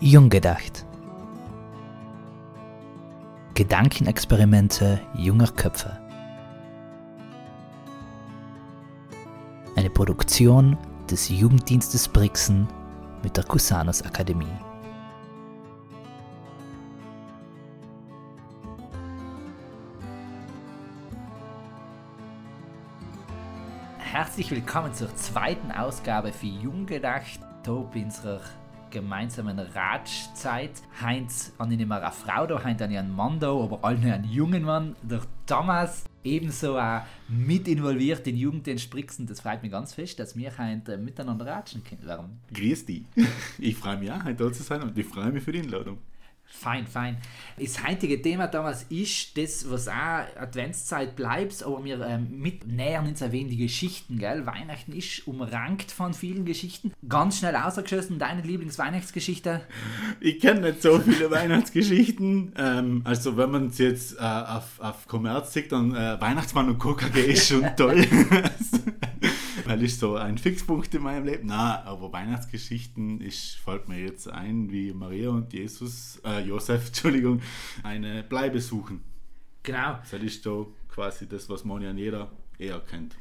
Jung gedacht. Gedankenexperimente junger Köpfe. Eine Produktion des Jugenddienstes Brixen mit der Cusanus Akademie. Herzlich willkommen zur zweiten Ausgabe für Jung gedacht, unserer gemeinsamen Ratschzeit. Heinz an nicht mehr eine Frau da, Heinz an einen Mann da, aber alle einen jungen Mann. Der Thomas ebenso auch mit involviert in Jugenddienst Brixen. Das freut mich ganz fest, dass wir heute miteinander ratschen können. Grüß dich. Ich freue mich auch, heute da zu sein und ich freue mich für die Einladung. Fein, fein. Das heutige Thema damals ist das, was auch Adventszeit bleibt, aber wir ähm, mit nähern uns ein wenig die Geschichten, gell? Weihnachten ist umrankt von vielen Geschichten. Ganz schnell ausgeschossen, deine Lieblingsweihnachtsgeschichte? Ich kenne nicht so viele Weihnachtsgeschichten. Ähm, also wenn man es jetzt äh, auf, auf Kommerz sieht, dann äh, Weihnachtsmann und KKG ist schon toll. weil ist so ein Fixpunkt in meinem Leben. Na, aber Weihnachtsgeschichten ist, fällt mir jetzt ein, wie Maria und Jesus, äh, Josef, Entschuldigung, eine Bleibe suchen. Genau. Das ist so quasi das, was man ja jeder eher kennt.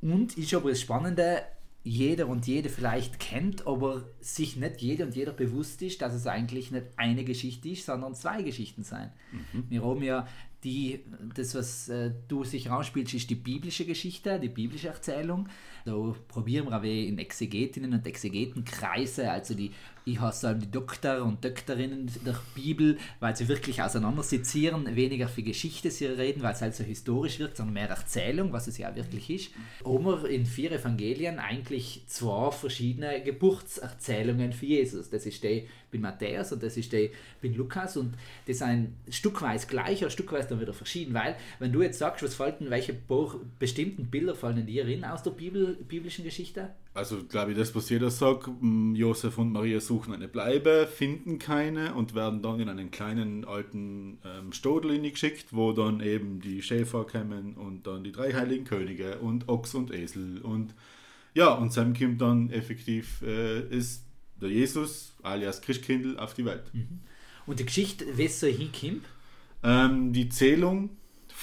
Und ist aber das Spannende, jeder und jede vielleicht kennt, aber sich nicht jeder und jeder bewusst ist, dass es eigentlich nicht eine Geschichte ist, sondern zwei Geschichten sein. Mhm. Wir haben ja die, das, was äh, du sich rausspielst, ist die biblische Geschichte, die biblische Erzählung. Da probieren wir in Exegetinnen und Exegetenkreise, also die ich hasse die Doktor und Doktorinnen der Bibel, weil sie wirklich auseinandersezieren, weniger für Geschichte sie reden, weil es halt so historisch wirkt, sondern mehr Erzählung, was es ja wirklich ist. Haben in vier Evangelien eigentlich zwei verschiedene Geburtserzählungen für Jesus. Das ist die bei Matthäus und das ist die bei Lukas und das sind stückweise gleich, oder stückweise dann wieder verschieden, weil wenn du jetzt sagst, was fallen, welche bestimmten Bilder fallen dir in aus der Bibel, biblischen Geschichte? Also glaube ich, das, was jeder sagt, Josef und Maria suchen eine Bleibe, finden keine und werden dann in einen kleinen alten ähm, Stodel geschickt, wo dann eben die Schäfer kommen und dann die drei heiligen Könige und Ochs und Esel und ja, und Sam kommt dann effektiv, äh, ist der Jesus alias Christkindl auf die Welt. Mhm. Und die Geschichte, wie so hinkommt? Ähm, die Zählung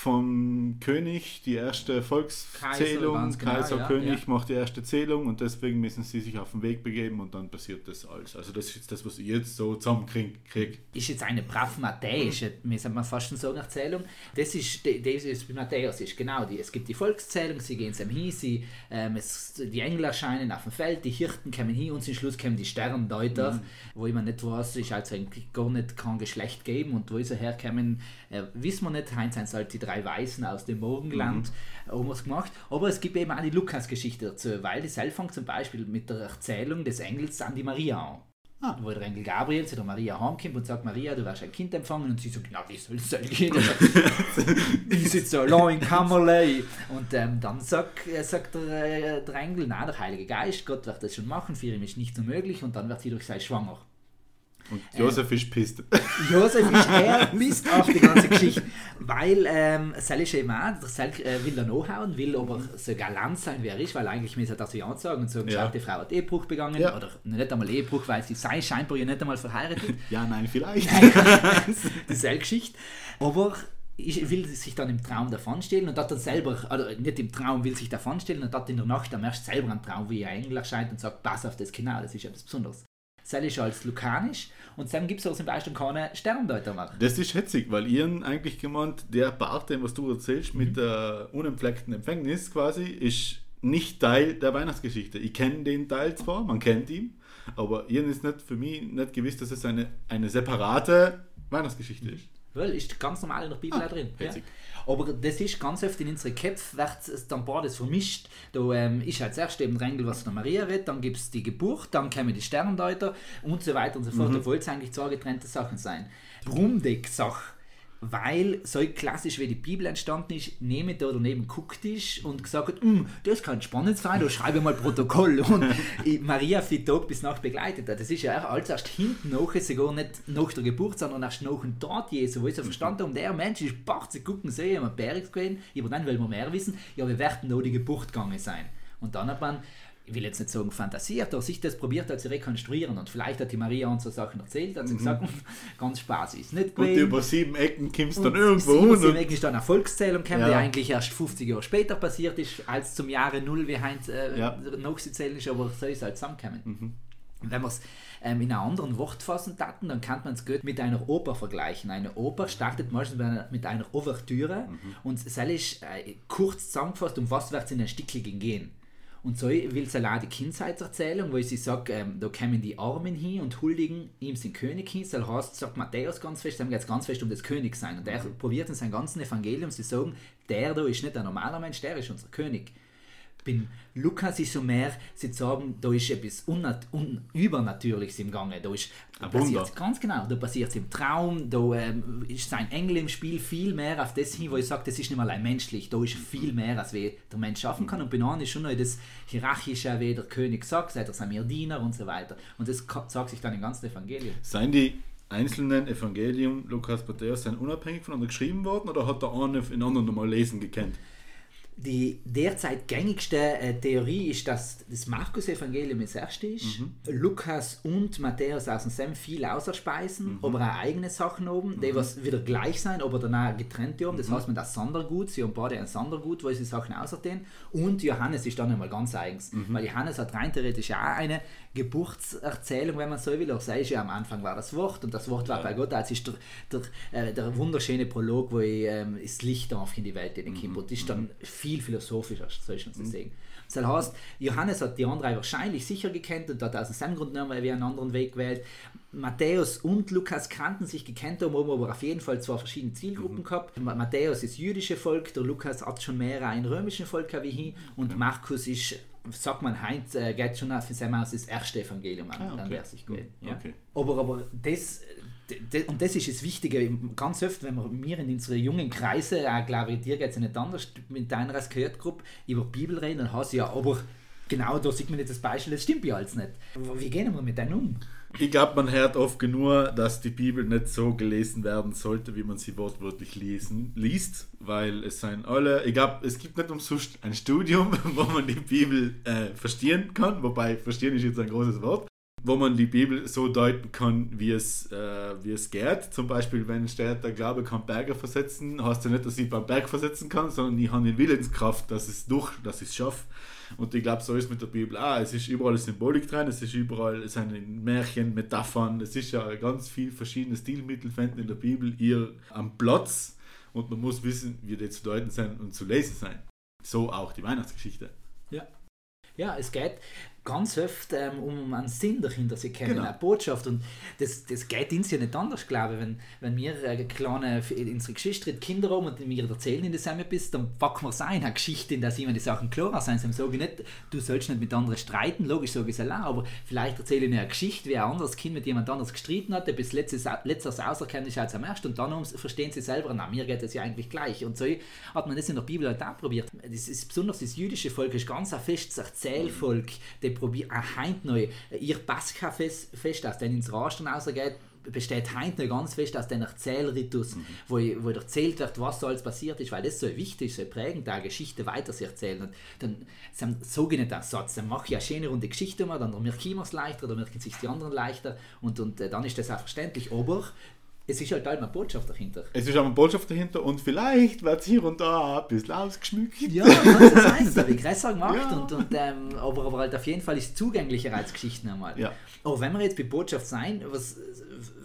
vom König die erste Volkszählung. Kaiser, Kaiser genau, König ja. macht die erste Zählung und deswegen müssen sie sich auf den Weg begeben und dann passiert das alles. Also das ist jetzt das, was ich jetzt so zusammenkriege. Ist jetzt eine pragmatische, müssen wir fast schon sagen, Erzählung. Das ist, das ist wie Matthäus ist, genau. Die, es gibt die Volkszählung, sie gehen zum hin, sie, ähm, es, die Engel erscheinen auf dem Feld, die Hirten kommen hin und zum Schluss kommen die Sterndeuter, mhm. wo ich mir nicht weiß, ist also gar nicht kein Geschlecht geben und wo sie herkommen, äh, wissen wir nicht. Heinz sind halt die drei drei Weißen aus dem Morgenland mhm. haben es gemacht. Aber es gibt eben auch die Lukas-Geschichte dazu, weil die Selfang zum Beispiel mit der Erzählung des Engels an die Maria an. Ah. Wo der Engel Gabriel zu der Maria heimkommt und sagt, Maria, du wirst ein Kind empfangen. Und sie sagt, na, wie soll das gehen? ich sitze allein in Kammerlei. Und ähm, dann sagt, äh, sagt der, äh, der Engel, na, der Heilige Geist, Gott wird das schon machen, für ihn ist nicht so möglich. Und dann wird sie durch sei schwanger. Und Josef äh, ist pisst. Josef ist eher pisst auf die ganze Geschichte, weil ähm, Sal ist eben auch, der Sal äh, will da nachhauen, will aber so galant sein, wie er ist, weil eigentlich müsste er das ja sagen und sagen, ja. die Frau hat Ehebruch begangen, ja. oder nicht einmal Ehebruch, weil sie sei scheinbar ja nicht einmal verheiratet. ja, nein, vielleicht. die Sal-Geschichte. Aber ich will sich dann im Traum davonstellen und hat dann selber, also nicht im Traum will sich davonstellen und hat in der Nacht am erst selber einen Traum, wie er Engel erscheint und sagt, pass auf das Genau, das ist etwas Besonderes. Das ist als Lukanisch und dann gibt es auch zum Beispiel keine Sterndeuter machen. Das ist schätzig, weil ihr eigentlich gemeint, der Part, den was du erzählst, mhm. mit der unentfleckten Empfängnis quasi, ist nicht Teil der Weihnachtsgeschichte. Ich kenne den Teil zwar, man kennt ihn, aber ihr ist nicht für mich nicht gewiss, dass es eine, eine separate Weihnachtsgeschichte ist. Weil ist ganz normal in der Bibel ah, drin. Ja. Aber das ist ganz oft in unseren Köpfen, wird dann beides vermischt. Da ähm, ist als erstes eben Rängel, was der Maria redet, dann gibt es die Geburt, dann kommen die Sterndeuter und so weiter und so fort. Mhm. Obwohl es eigentlich zwei getrennte Sachen sein. Warum die Sache weil so klassisch wie die Bibel entstanden ist, nehme da daneben guckt ist und gesagt hat, mm, das kann spannend sein, da schreibe ich mal Protokoll. Und Maria für Tag bis Nacht begleitet hat. Das ist ja auch alles erst hinten noch, sogar nicht nach der Geburt, sondern erst nach dem Tod Jesu, wo ich so verstanden habe, der Mensch ist bach zu gucken, sehe ich habe Berg gewesen, aber dann will man mehr wissen, ja, wir werden noch die Geburt gegangen sein. Und dann hat man ich will jetzt nicht sagen fantasiert, aber sich das probiert hat zu rekonstruieren und vielleicht hat die Maria uns so Sachen erzählt, hat sie mhm. gesagt, ganz Spaß ist nicht gewesen. Und über sieben Ecken kommst du dann irgendwo sieben, sieben Ecken ist dann eine Volkszählung gekommen, ja. die eigentlich erst 50 Jahre später passiert ist, als zum Jahre Null, wie Heinz äh, ja. zählen ist, aber so ist es halt zusammengekommen. Mhm. Wenn wir es ähm, in einer anderen Wort fassen taten, dann kann man es gut mit einer Oper vergleichen. Eine Oper startet meistens mit einer, Ouvertüre mhm. und es ist äh, kurz zusammengefasst, um was wird es in ein Stückchen gehen. Und so will sie auch die Kindheitserzählung, wo sie sagt, ähm, da kommen die Armen hin und huldigen ihm den König hin. Das heißt, sagt Matthäus ganz fest, da geht es ganz fest um das Königsein. Und er mhm. probiert in seinem ganzen Evangelium zu sagen, der da ist nicht ein normaler Mensch, der ist unser König bin Lukas ist so mehr, sie sagen, da ist etwas Unnat un Übernatürliches im Gange. Da ist da passiert ganz genau, da passiert es im Traum, da ähm, ist sein Engel im Spiel viel mehr auf das hin, wo ich sage, das ist nicht mal allein menschlich, da ist viel mehr, als wie der Mensch schaffen kann. Und Benan ist schon noch das Hierarchische, wie der König sagt, seid ihr seid mir Diener und so weiter. Und das sagt sich dann im ganzen Evangelium. Seien die einzelnen Evangelium Lukas Matthäus sind unabhängig voneinander geschrieben worden oder hat der eine in anderen nochmal lesen gekannt? Die derzeit gängigste äh, Theorie ist, dass das Markus-Evangelium das erste ist, mhm. Lukas und Matthäus aus dem Sem viel auserspeisen, mhm. aber auch eigene Sachen oben, mhm. die was wieder gleich sein, aber danach getrennt haben. Das mhm. heißt, man das Sondergut, sie haben beide ein Sondergut, wo sie Sachen außerdem. Und Johannes ist dann einmal ganz eigens, mhm. weil Johannes hat rein theoretisch auch eine Geburtserzählung, wenn man so will. Auch sei ja am Anfang war das Wort und das Wort war ja. bei Gott. Das ist der, der, äh, der wunderschöne Prolog, wo ich, ähm, das Licht auf in die Welt in den mhm. und ist dann viel philosophischer, soll ich mhm. sagen. Das heißt, Johannes hat die anderen wahrscheinlich sicher gekannt und hat aus seinem Grund genommen, weil wir einen anderen Weg gewählt. Matthäus und Lukas kannten sich gekannt haben, aber auf jeden Fall zwei verschiedene Zielgruppen mhm. gehabt. Matthäus ist jüdische Volk, der Lukas hat schon mehr ein römischen Volk wie hin und Markus ist sagt man Heinz, äh, geht schon auf sein aus das erste Evangelium an, ah, okay. dann wäre es sich gut. Ja. Okay. Aber, aber das, und das ist das Wichtige, ganz oft, wenn wir, in unseren jungen Kreise, auch glaube ich, dir geht es ja nicht anders, mit deiner als Gehört-Gruppe über die Bibel reden, dann hast du ja, aber genau da sieht man jetzt das Beispiel, das stimmt ja alles nicht. Wie gehen wir mit denen um? Ich glaube, man hört oft genug, dass die Bibel nicht so gelesen werden sollte, wie man sie wortwörtlich lesen, liest, weil es seien alle, ich glaube, es gibt nicht umsonst ein Studium, wo man die Bibel äh, verstehen kann, wobei verstehen ist jetzt ein großes Wort, wo man die Bibel so deuten kann, wie es, äh, wie es geht. Zum Beispiel, wenn steht, der Glaube kann Berge versetzen, heißt ja nicht, dass ich beim Berg versetzen kann, sondern ich habe die Willenskraft, dass es durch, dass ich es schaffe. Und ich glaube, so ist mit der Bibel auch. Es ist überall Symbolik drin, es ist überall es sind Märchen, Metaphern, es ist ja ganz viel verschiedene Stilmittel finden in der Bibel ihr am Platz und man muss wissen, wie die zu deuten sind und zu lesen sein. So auch die Weihnachtsgeschichte. Ja. Ja, es geht ganz oft ähm, um einen Sinn dahinter. Sie kennen genau. eine Botschaft und das, das geht uns ja nicht anders, glaube ich. Wenn, wenn wir äh, kleine, unsere Geschichte Kinder haben und wir erzählen in der bist, dann packen wir es ein, eine Geschichte, in der sie die Sachen klar sind. Sie sagen nicht, du sollst nicht mit anderen streiten, logisch sage ich es allein, aber vielleicht erzähle ich eine Geschichte, wie ein anderes Kind mit jemand anders gestritten hat, der bis letztes, letztes auserkannt ist als am ersten und dann verstehen sie selber, na, mir geht es ja eigentlich gleich. Und so hat man das in der Bibel halt auch probiert. Das ist besonders das jüdische Volk ist ganz ein festes Erzählvolk, der probiert auch heute noch ihr Pascha-Fest, aus dem ins Rastern rausgeht, besteht heute noch ganz fest aus dem Erzählritus, mhm. wo, wo erzählt wird, was so alles passiert ist, weil das so wichtig ist, so prägend, eine Geschichte weiter zu erzählen. Und dann sage ich nicht einen Satz, dann mache ich eine schöne runde Geschichte mal, dann merke ich es leichter, dann merken sich die anderen leichter und, und äh, dann ist das auch verständlich. Aber es ist halt eine Botschaft dahinter. Es ist auch eine Botschaft dahinter und vielleicht wird es hier und da ein bisschen ausgeschmückt. Ja, das habe ich größer gemacht. Ja. Und, und, ähm, aber, aber halt auf jeden Fall ist es zugänglicher als Geschichten einmal. Ja. Aber wenn wir jetzt bei Botschaft sein, was,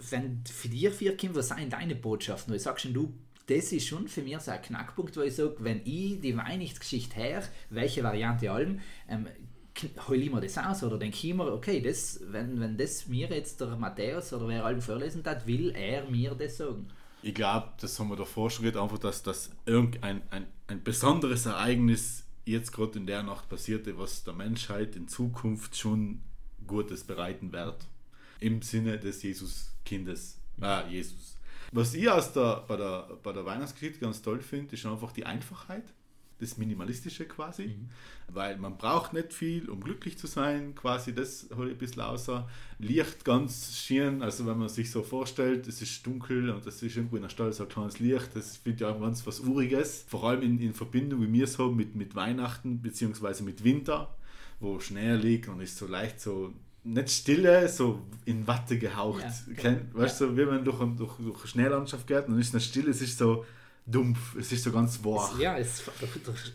wenn für dich vier Kinder, was sind deine Botschaften? Du sagst schon, du, das ist schon für mich so ein Knackpunkt, wo ich sage, wenn ich die Weihnachtsgeschichte her, welche Variante allem, ähm, hol ich das aus oder denke ich okay, das, wenn, wenn das mir jetzt der Matthäus oder wer allem vorlesen hat, will er mir das sagen. Ich glaube, das haben wir davor schon geredet, einfach, dass das irgendein ein, ein besonderes Ereignis jetzt gerade in der Nacht passierte, was der Menschheit in Zukunft schon Gutes bereiten wird. Im Sinne des Jesuskindes. Äh, Jesus. Was ich aus der, bei, der, bei der Weihnachtsgeschichte ganz toll finde, ist einfach die Einfachheit das Minimalistische quasi, mhm. weil man braucht nicht viel, um glücklich zu sein, quasi das hole ich ein bisschen außer. Licht ganz schön, also wenn man sich so vorstellt, es ist dunkel und es ist irgendwo in der Stadt so ein kleines Licht, das finde ich auch ganz was Uriges, vor allem in, in Verbindung, wie wir es haben, mit, mit Weihnachten bzw. mit Winter, wo Schnee liegt und ist so leicht so nicht stille, so in Watte gehaucht. Ja, Kennt, weißt du, ja. so, wie man durch, durch, durch eine Schneelandschaft geht und ist nicht still, es ist so dumpf, es ist so ganz wach. Ja, es, der,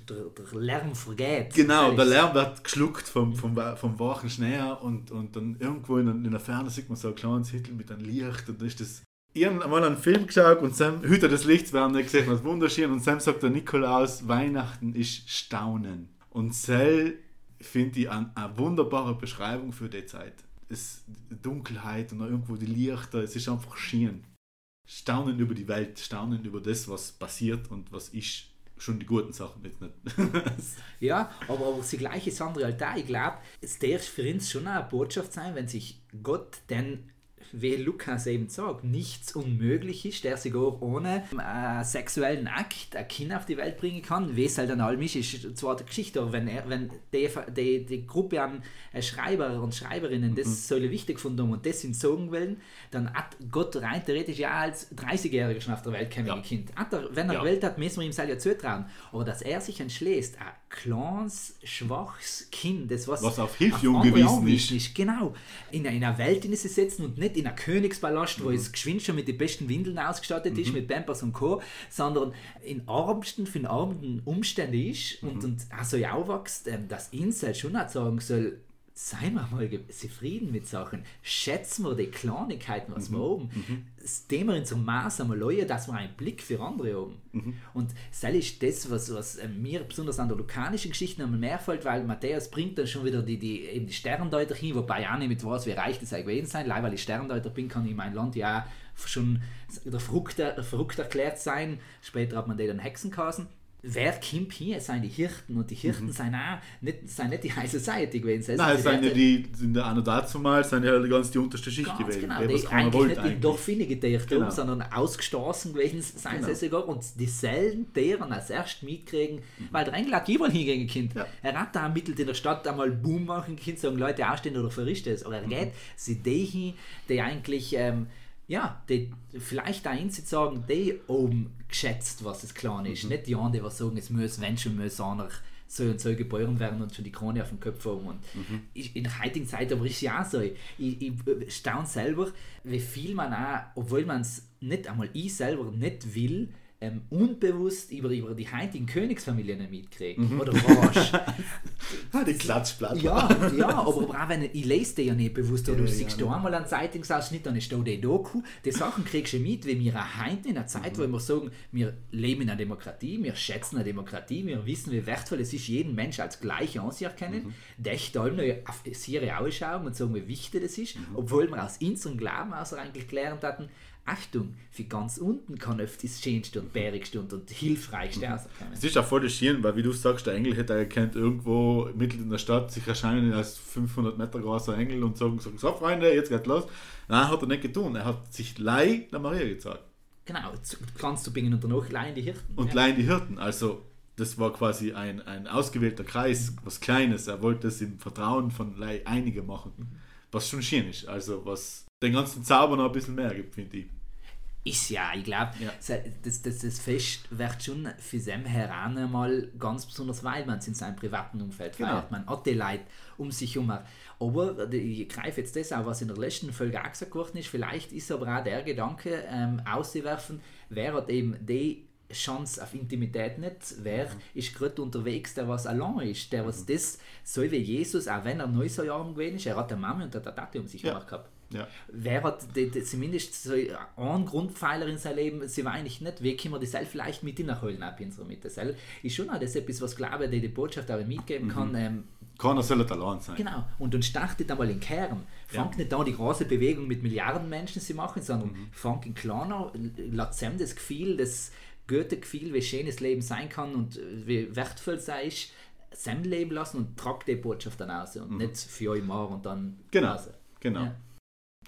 der, der Lärm vergeht. Genau, der Lärm wird geschluckt vom, vom, vom wachen Schnee und, und dann irgendwo in, in der Ferne sieht man so ein kleines Hittel mit einem Licht und dann ist das ich habe mal einen Film geschaut und Sam, Hüter des Lichts, wir haben nicht gesehen, was wunderschön. Und Sam sagt der Nikolaus, Weihnachten ist Staunen. Und Sel finde ich eine, eine, wunderbare Beschreibung für die Zeit. Es, Dunkelheit und irgendwo die Lichter, es ist einfach schön staunen über die Welt, staunen über das, was passiert und was ist. Schon die guten Sachen jetzt nicht. ja, aber, aber die gleiche Sandra halt da. Ich glaube, es darf für uns schon eine Botschaft sein, wenn sich Gott denn wie Lukas eben sagt, nichts unmöglich ist, der sich auch ohne äh, sexuellen Akt ein Kind auf die Welt bringen kann. Wie es halt an allem ist, ist zwar die Geschichte, aber wenn, er, wenn die, die, die Gruppe an äh, Schreiber und Schreiberinnen das mhm. so wichtig gefunden haben und das entzogen wollen, dann hat Gott rein theoretisch ja als 30-Jähriger schon auf der Welt kein ja. Kind. Er, wenn er ja. Welt hat, müssen wir ihm selber zutrauen. Aber dass er sich entschließt, ein kleines, schwaches Kind, das was, was auf Hilfe angewiesen ist. ist. Genau. In einer Welt in sie setzen und nicht in einer Königspalast, mhm. wo es geschwind schon mit den besten Windeln ausgestattet mhm. ist, mit Pampers und Co., sondern in armsten, für den armen Umständen ist und, mhm. und also ja aufwächst, ähm, dass Insel schon auch sagen soll, seien wir mal zufrieden mit Sachen, schätzen wir die Kleinigkeiten, was mhm. wir oben, mhm. dem wir in so Maß einmal leuen, dass wir einen Blick für andere haben. Mhm. Und das ist das, was, was äh, mir besonders an der lokalischen Geschichte einmal mehr fällt, weil Matthäus bringt dann schon wieder die, die, eben die Sterndeuter hin, wobei auch nicht mit weiß, wie reich das eigentlich gewesen sein, leider weil ich Sterndeuter bin, kann ich mein Land ja schon der verrückt, verrückt erklärt sein, später hat man die dann Hexen geheißen wer kommt hier, sind die Hirten und die Hirten mhm. sind auch nicht, sind nicht die High Society gewesen. Nein, es sind ja die, sind ja auch noch dazu mal, sind ja ganz die unterste Schicht ganz gewesen. Genau, die eigentlich nicht eigentlich. in Dorfine gedacht genau. sondern ausgestoßen gewesen sind genau. sie sogar und dieselben deren als erst mitkriegen, mhm. weil der Engel hat überall hingehen Kind. Ja. Er hat da ermittelt in der Stadt einmal Boom machen Kind, sagen Leute aufstehen oder verrischt es. Oder er mhm. geht, mhm. sie die hin, die eigentlich ähm, ja, die, vielleicht auch Insit sagen, die oben geschätzt, was es klar ist. Mhm. Nicht die anderen, die sagen, es muss, wenn schon, muss einer so und so geboren werden und schon die Krone auf dem Kopf haben. Und mhm. in der heutigen Zeit aber ist es ja auch so. Ich, ich staune selber, wie viel man auch, obwohl man es nicht einmal ich selber nicht will, ähm, unbewusst über, über die heutigen Königsfamilien mitkriegen. Mhm. Oder was? ah, die Klatschplatte. Ja, ja, aber, auch wenn ich lese die ja nicht bewusst, oder ja, du siehst ja, da einmal einen Zeitungsausschnitt, dann ist da die Doku, die Sachen kriegst du mit, wie wir auch heute in einer Zeit, mhm. wo wir sagen, wir leben in einer Demokratie, wir schätzen eine Demokratie, wir wissen, wie wertvoll es ist, jeden Mensch als gleich anzuerkennen, mhm. dächt allem noch auf ihre Ausschauen und sagen, wie wichtig das ist, mhm. obwohl wir aus unserem Glauben aus eigentlich gelernt hatten, Achtung, für ganz unten kann oft das Schönste und Bärigste und, und Hilfreichste mhm. rauskommen. Es ist auch voll das Schön, weil wie du sagst, der Engel hätte erkannt, irgendwo mitten in der Stadt sich erscheinen als 500 Meter großer Engel und sagen, sagen so Freunde, jetzt geht los. Nein, hat er nicht getan. Er hat sich Lei der Maria gezeigt. Genau, ganz zu bingen und danach Laien die Hirten. Und ja. Laien die Hirten, also das war quasi ein, ein ausgewählter Kreis, was Kleines. Er wollte es im Vertrauen von Lei einige machen, mhm. was schon schön ist. Also was den ganzen Zauber noch ein bisschen mehr gibt, finde ich. Ist ja, ich glaube, ja. das, das, das Fest wird schon für Sam heran mal ganz besonders, weil man es in seinem privaten Umfeld genau. feiert. Man hat die Leute um sich herum. Aber ich greife jetzt das auch, was in der letzten Folge auch gesagt worden ist. Vielleicht ist aber auch der Gedanke ähm, auszuwerfen, wer hat eben die Chance auf Intimität nicht. Wer mhm. ist gerade unterwegs, der was allein ist, der was mhm. das, so wie Jesus, auch wenn er neu so jung gewesen ist, er hat eine Mama und eine Tate um sich ja. gehabt. Ja. Wer hat die, die, zumindest so einen Grundpfeiler in seinem Leben, sie war eigentlich nicht, wie können wir das vielleicht mit nachholen ab in unserer Mitte. Das ist schon auch das etwas, was glaube ich, die, Botschaft auch mitgeben kann. Mhm. Ähm, keiner soll allein sein. Genau. Und dann startet einmal im Kern. Fangt ja. nicht an, die große Bewegung mit Milliarden Menschen zu machen, sondern mhm. fangt in kleiner, zusammen das Gefühl, das gute Gefühl, wie schön das Leben sein kann und wie wertvoll es ist, zusammen leben lassen und tragt die Botschaft dann aus und mhm. nicht für euch mal und dann genau, Genau. Ja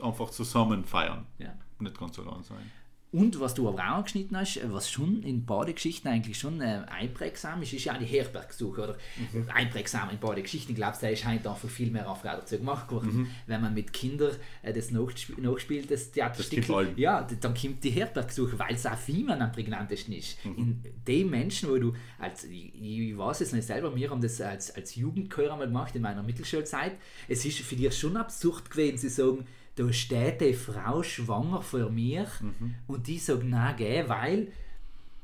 einfach zusammen feiern. Ja. Nicht ganz allein sein. Und was du aber auch angeschnitten hast, was schon in Badegeschichten eigentlich schon äh, einprägsam ist, ist ja die Herbergsuche. Oder mhm. einprägsam in Badegeschichten. Ich glaube, da ist halt einfach viel mehr auf dazu gemacht worden. Mhm. Wenn man mit Kindern äh, das nachspielt, das Theaterstück, ja, dann kommt die Herbergsuche, weil es auch für jemanden am prägnantesten ist. Mhm. In den Menschen, wo du, als, ich, ich weiß es nicht selber, wir haben das als, als Jugendchor einmal gemacht in meiner Mittelschulzeit. Es ist für dich schon absurd gewesen, sie sagen, da steht eine Frau schwanger vor mir mhm. und die sagt, nein, geh, weil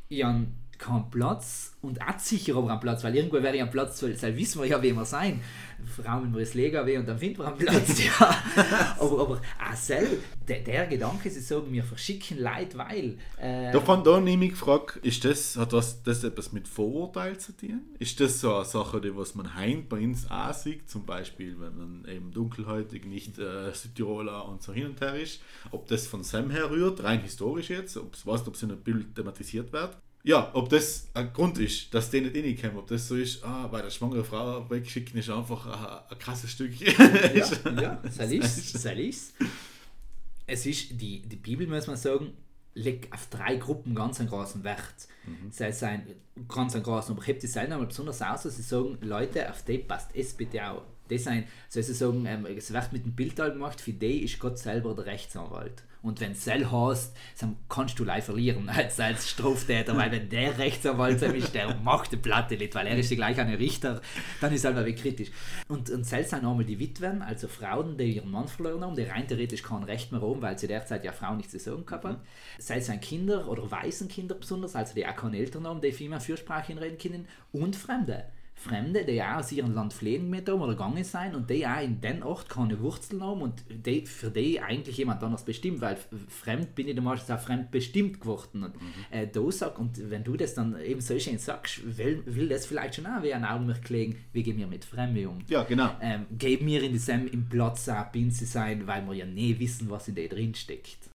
ich habe keinen Platz und auch sicher aber einen Platz, weil irgendwo wäre ich am Platz, weil, weil wissen wir ja, wie wir sein. Frauen wir das Lega und dann finden wir einen Platz. ja. aber, aber auch selber, der, der Gedanke, sie sagen, wir verschicken Leid, weil. Äh, da fand da nämlich gefragt, ist das, hat das, das etwas mit Vorurteil zu tun? Ist das so eine Sache, die was man heim bei uns auch sieht, zum Beispiel, wenn man eben dunkelhäutig nicht äh, Südtiroler und so hin und her ist, ob das von Sam her rührt, rein historisch jetzt, ob es weißt, ob es in einem Bild thematisiert wird? Ja, ob das ein Grund ist, dass die nicht reinkommen, ob das so ist, ah, bei der schwangere Frau wegschicken ist einfach ein, ein krasses Stück. ja, ja, soll ich's, soll ich's. Es ist, die, die Bibel, muss man sagen, legt auf drei Gruppen ganz einen großen Wert. Mhm. Sei es ein ganz einen großen, aber ich habe die selten einmal besonders aus, dass sie sagen, Leute, auf die passt es bitte auch. Das ein, soll sie sagen, ähm, es wird mit dem Bild gemacht, für die ist Gott selber der Rechtsanwalt. Und wenn du Sell hast, dann kannst du live verlieren als, als Straftäter, weil wenn der Rechtsanwalt ist, der macht die Platte nicht, weil er ist ja gleich ein Richter, dann ist er halt kritisch. Und, und Sell sind einmal die Witwen, also Frauen, die ihren Mann verloren haben, die rein theoretisch kein Recht mehr haben, weil sie derzeit ja Frauen nicht zu sagen gehabt haben. Mhm. Sei es Kinder oder Waisenkinder besonders, also die auch keine Eltern haben, die viel mehr Fürsprache reden können und Fremde. Fremde, die auch aus ihrem Land fliehen mit haben oder gegangen sein und die auch in den Ort keine Wurzeln haben und die, für die eigentlich jemand anders bestimmt, weil fremd bin ich meistens auch fremd bestimmt geworden. Und, mhm. äh, da sag, und wenn du das dann eben so schön sagst, will, will das vielleicht schon auch wie ein Augenmerk legen, wie gehen wir mit Fremden um? Ja, genau. Ähm, geben wir in diesem im Platz auch Pinse sein, weil wir ja nie wissen, was in der drin steckt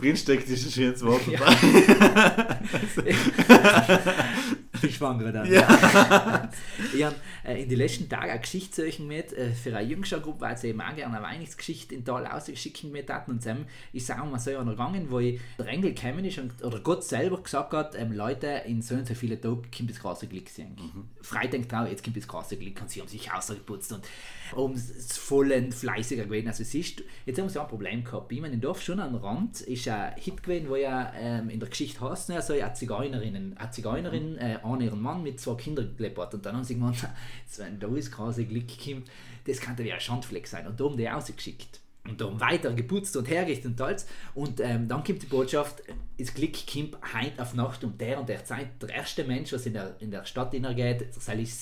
drinsteckt, ist ein schönes Wort. Ja. die Schwangere dann. Ja. ich habe äh, in den letzten Tagen eine Geschichte mit äh, für eine jüngere Gruppe, weil sie eben auch gerne eine Weihnachtsgeschichte in Tal ausgeschicken mit hatten. Und dann ist auch mal so gegangen, wo ich der Engel gekommen ist und, oder Gott selber gesagt hat, ähm, Leute, in so und so vielen Tagen kommt das große Glück. Mhm. Freitag drauf, jetzt kommt das große Glück und sie haben sich ausgeputzt und um es voll fleißiger gewesen. Also es ist, jetzt haben sie ein Problem gehabt. Bei ihm in Dorf schon am Rand ist ein Hit gewesen, wo ja ähm, in der Geschichte heißt, ne, also eine Zigeunerin, eine Zigeunerin mhm. äh, an ihren Mann mit zwei Kindern gelebt hat. Und dann haben sie gemeint, wenn da ist quasi Glück kommt, das könnte ja ein Schandfleck sein. Und da haben die rausgeschickt. Und dann weiter geputzt und hergerichtet und alles. Und ähm, dann kommt die Botschaft, das Glück kommt heute auf Nacht um der und der Zeit. Der erste Mensch, was in der, in der Stadt hineingeht, soll ich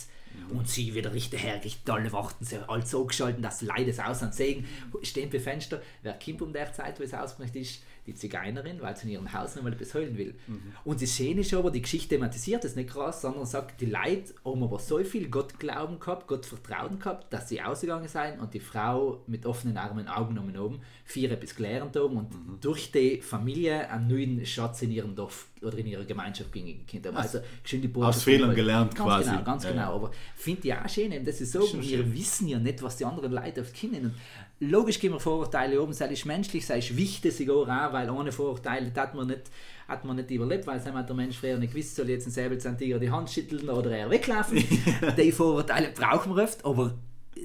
und sie wieder richtig hergerichtet, alle warten, sie alles so geschalten, dass Leides aus und Segen stehen bei Fenster. Wer kommt um der Zeit, wo es ausgemacht ist? die Zigeunerin, weil sie in ihrem Haus nochmal etwas holen will. Mhm. Und das Schöne ist aber, die Geschichte thematisiert das nicht krass, sondern sagt, die Leute haben aber so viel Gott glauben gehabt, Gott vertrauen gehabt, dass sie ausgegangen sind und die Frau mit offenen Armen Augen genommen haben, vier etwas gelernt haben und mhm. durch die Familie einen neuen Schatz in ihrem Dorf oder in ihrer Gemeinschaft gegen Kinder. Also, die Aus Fehlern gelernt ganz quasi. Genau, ganz ja. genau. Aber finde ich auch schön, dass sie sagen, wir wissen ja nicht, was die anderen Leute oft kennen. logisch gehen wir Vorurteile oben, sei es menschlich, sei es wichtig sogar auch, weil ohne Vorurteile hat man nicht, hat man nicht überlebt, weil hat der Mensch früher nicht gewusst, soll jetzt ein Säbelzahntiger die Hand schütteln oder er weglaufen. die Vorurteile brauchen wir oft, aber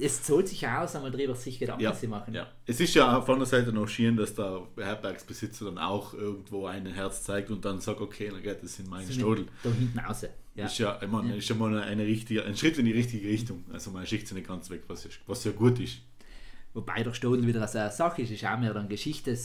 es zahlt sich aus, einmal darüber sich Gedanken ja, zu machen. Ja. Es ist ja von der Seite noch schön, dass der Herbergsbesitzer dann auch irgendwo ein Herz zeigt und dann sagt, okay, dann geht das in meinen Stodel. Da hinten raus. Ja. Ist ja, ich meine, ja. ist ja mal eine richtige, ein Schritt in die richtige Richtung. Also man schickt sie nicht ganz weg, was, ist, was ja gut ist. Wobei der Stodel wieder eine Sache ist, ist auch mehr dann Geschichte.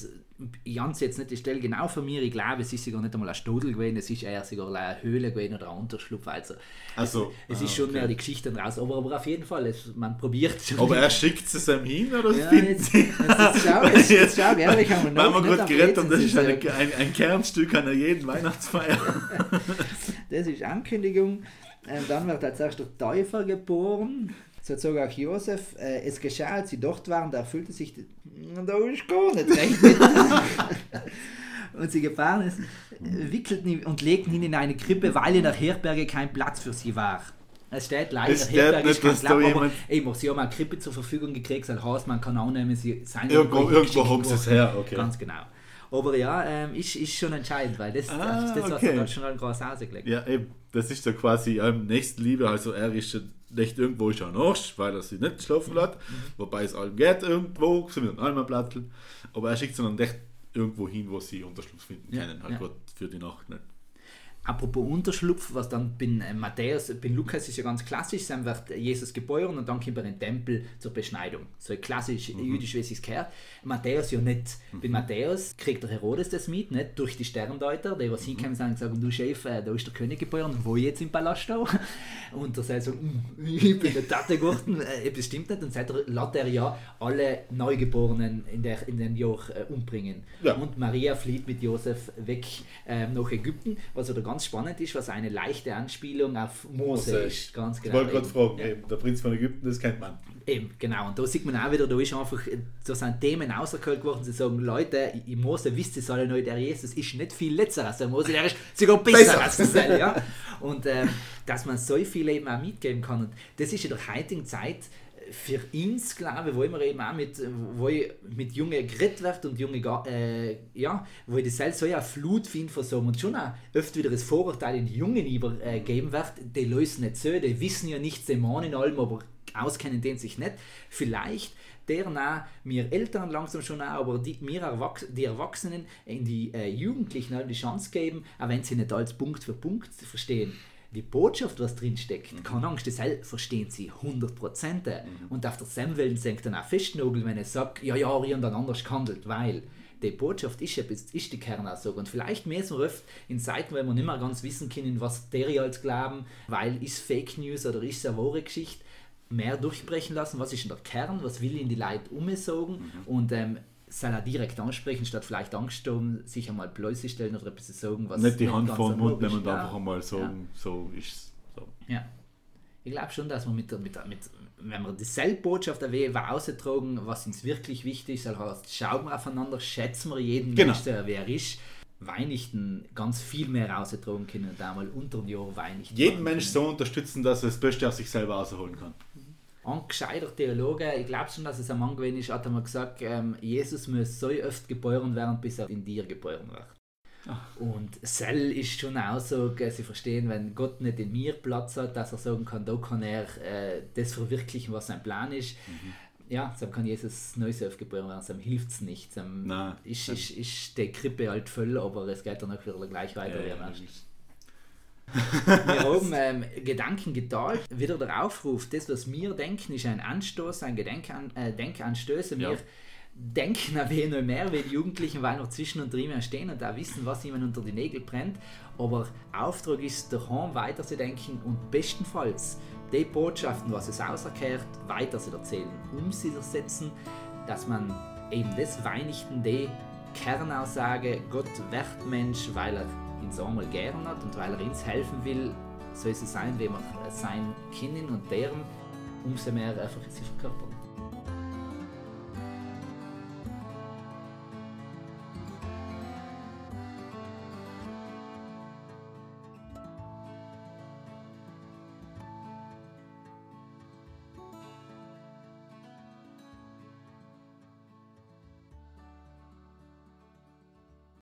Ich habe jetzt nicht die Stelle genau von mir, ich glaube, es ist sogar nicht einmal ein Stodel gewesen, es ist eher sogar eine Höhle gewesen oder ein Unterschlupf. Also, also es, es ah, ist schon okay. mehr die Geschichte raus, aber, aber auf jeden Fall, es, man probiert schon. Aber er schickt es ihm hin oder ja, jetzt, jetzt, jetzt, schau, jetzt, jetzt schau, ehrlich haben wir noch. Gerade geredet und das ist ein, ein, ein Kernstück einer jeden Weihnachtsfeier. das ist Ankündigung. Ähm, dann wird als erster Täufer geboren. So zog auch Josef, äh, es geschah, als sie dort waren, da erfüllte sich, da ist gar nicht recht und sie gefahren ist, wickelten ihn und legten ihn in eine Krippe, weil in der Herberge kein Platz für sie war. Es steht leider, es Herberge ist kein Platz, aber eben, sie haben eine Krippe zur Verfügung gekriegt, das heißt, man kann auch nehmen, sie sein Irgendwo, irgendwo haben sie es her, okay. Ganz genau. Aber ja, ähm, ist, ist schon entscheidend, weil das, Ah, das, das was okay. er hat schon ein groß ausgelegt. Ja, eben, das ist so quasi ähm, Nächstenliebe, also er ist ja nicht irgendwo schon Arsch, weil er sich nicht schlafen lässt, wobei es allem geht irgendwo, so wie ein Alma-Plattel, aber er schickt sie dann echt irgendwo hin, wo sie Unterschlupf finden Ja, können, halt ja. Gott für die Nacht nicht. Apropos Unterschlupf, was dann bin äh, Matthäus, bin Lukas ist ja ganz klassisch, dann wird Jesus geboren und dann kommt er in den Tempel zur Beschneidung. So klassisch jüdisch, wie es sich gehört. Matthäus ja nicht. Bei Matthäus kriegt der Herodes das mit, nicht durch die Sterndeuter, die was hinkommen und sagen, du Chef, äh, da ist der König geboren, wo jetzt im Palast da? Und der sagt so, "Mm, ich bin der Tate geworden, äh, das stimmt nicht. Und sagt er, lässt er ja alle Neugeborenen in, der, in den Jahr äh, umbringen. Ja. Und Maria flieht mit Josef weg ähm, nach Ägypten, was oder ganz spannend ist, was eine leichte Anspielung auf Mose Mose. ist. Ganz Ich genau. wollte gerade fragen, Ja. eben, der Prinz von Ägypten, das kennt man. Eben, genau. Und da sieht man auch wieder, da ist einfach, da sind Themen rausgeholt worden, sie sagen, Leute, im Mose wisst ihr alle noch, der Jesus ist nicht viel letzter als der Mose, der ist sogar besser, Besser. als der Seil, ja. Und ähm, dass man so viel eben auch mitgeben kann. Und das ist in der heutigen Zeit für uns, glaube ich, wo immer eben auch mit, wo ich mit Jungen geredet wird und Junge, ga- äh, ja, wo ich das selbst so eine Flut finde von so und schon auch öfter wieder das Vorurteil in die Jungen übergeben wird, die lösen nicht so, die wissen ja nichts, die meinen allem, aber auskennen den sich nicht. Vielleicht deren auch wir Eltern langsam schon auch, aber die, wir Erwachs die Erwachsenen in die äh, Jugendlichen auch die Chance geben, auch wenn sie nicht alles Punkt für Punkt verstehen. Die Botschaft, was drin steckt, keine Angst, das verstehen sie 100%. Und auf der Semwellen senkt dann auch Festnagel, wenn er sagt, ja, ja, ihr und dann anders gehandelt, weil die Botschaft ist, etwas, ist die Kernaussage. Und vielleicht müssen wir oft in Zeiten, wo wir nicht mehr ganz wissen können, was der als glauben, weil ist Fake News oder ist es eine wahre Geschichte, mehr durchbrechen lassen, was ist denn der Kern, was will ihn die Leute umsagen und ähm, soll er direkt ansprechen, statt vielleicht Angst haben, sich einmal Blöße stellen oder etwas sagen, was nicht die Hand vor den Mund nehmen und ist. einfach einmal sagen, so ist es. So. Ja. Ich glaube schon, dass man mit, der- mit, mit wenn wir dieselbe Botschaft der Wehe austragen, was uns wirklich wichtig ist, also schauen wir aufeinander, schätzen wir jeden Genau. Menschen, der wer ist, Weihnachten ganz viel mehr austragen können und einmal unter dem Jahr Weihnachten. Jeden machen Mensch können. so unterstützen, dass er das Beste aus sich selber rausholen kann. Ein gescheiter Theologe, ich glaube schon, dass es ein Mann gewesen ist, hat einmal gesagt, ähm, Jesus muss so oft geboren werden, bis er in dir geboren wird. Und Sell ist schon eine Aussage, sie verstehen, wenn Gott nicht in mir Platz hat, dass er sagen kann, da kann er äh, das verwirklichen, was sein Plan ist. Ja, dann kann Jesus neu so oft geboren werden, dann hilft es nicht. Dann Nein. ist, ist, ist die Krippe halt voll, aber es geht dann auch wieder gleich weiter. Ja, ja, Wir haben ähm, Gedanken geteilt. Wieder der Aufruf, das, was wir denken, ist ein Anstoß, ein Gedenkan äh, Denkanstöße. Wir Ja. denken ein wenig noch mehr, wie die Jugendlichen, weil noch zwischen und drüber stehen und auch wissen, was ihnen unter die Nägel brennt. Aber Auftrag ist, daheim weiter zu denken und bestenfalls die Botschaften, was es auserkehrt, weiter zu erzählen, umzusetzen, dass man eben das Weihnachten, die Kernaussage, Gott wird Mensch, weil er uns einmal gern hat und weil er uns helfen will, soll sie sein, wie wir sein können und deren, umso mehr einfach sie verkörpern.